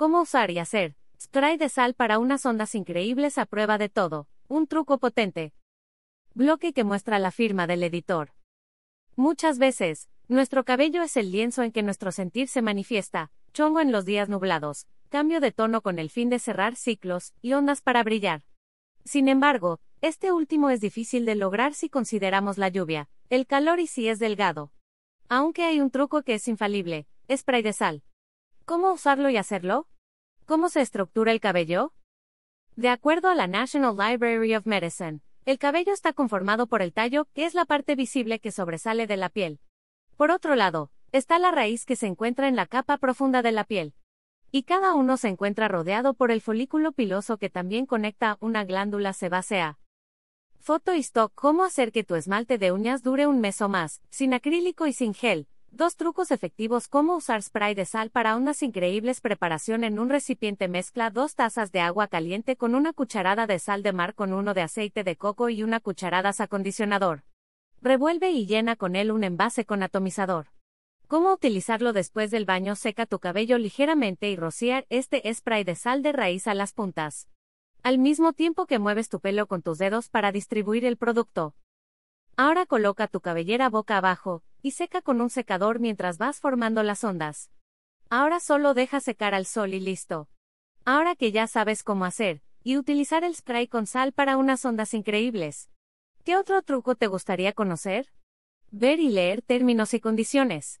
¿Cómo usar y hacer? Spray de sal para unas ondas increíbles a prueba de todo. Un truco potente. Bloque que muestra la firma del editor. Muchas veces, nuestro cabello es el lienzo en que nuestro sentir se manifiesta, chongo en los días nublados, cambio de tono con el fin de cerrar ciclos y ondas para brillar. Sin embargo, este último es difícil de lograr si consideramos la lluvia, el calor y si es delgado. Aunque hay un truco que es infalible, spray de sal. ¿Cómo usarlo y hacerlo? ¿Cómo se estructura el cabello? De acuerdo a la National Library of Medicine, el cabello está conformado por el tallo, que es la parte visible que sobresale de la piel. Por otro lado, está la raíz que se encuentra en la capa profunda de la piel. Y cada uno se encuentra rodeado por el folículo piloso que también conecta una glándula sebácea. Foto y stock ¿Cómo hacer que tu esmalte de uñas dure un mes o más, sin acrílico y sin gel? Dos trucos efectivos Cómo usar spray de sal para unas increíbles preparación en un recipiente mezcla dos tazas de agua caliente con una cucharada de sal de mar con uno de aceite de coco y una cucharada acondicionador. Revuelve y llena con él un envase con atomizador. Cómo utilizarlo después del baño seca tu cabello ligeramente y rociar este spray de sal de raíz a las puntas. Al mismo tiempo que mueves tu pelo con tus dedos para distribuir el producto. Ahora coloca tu cabellera boca abajo, y seca con un secador mientras vas formando las ondas. Ahora solo deja secar al sol y listo. Ahora que ya sabes cómo hacer, y utilizar el spray con sal para unas ondas increíbles. ¿Qué otro truco te gustaría conocer? Ver y leer términos y condiciones.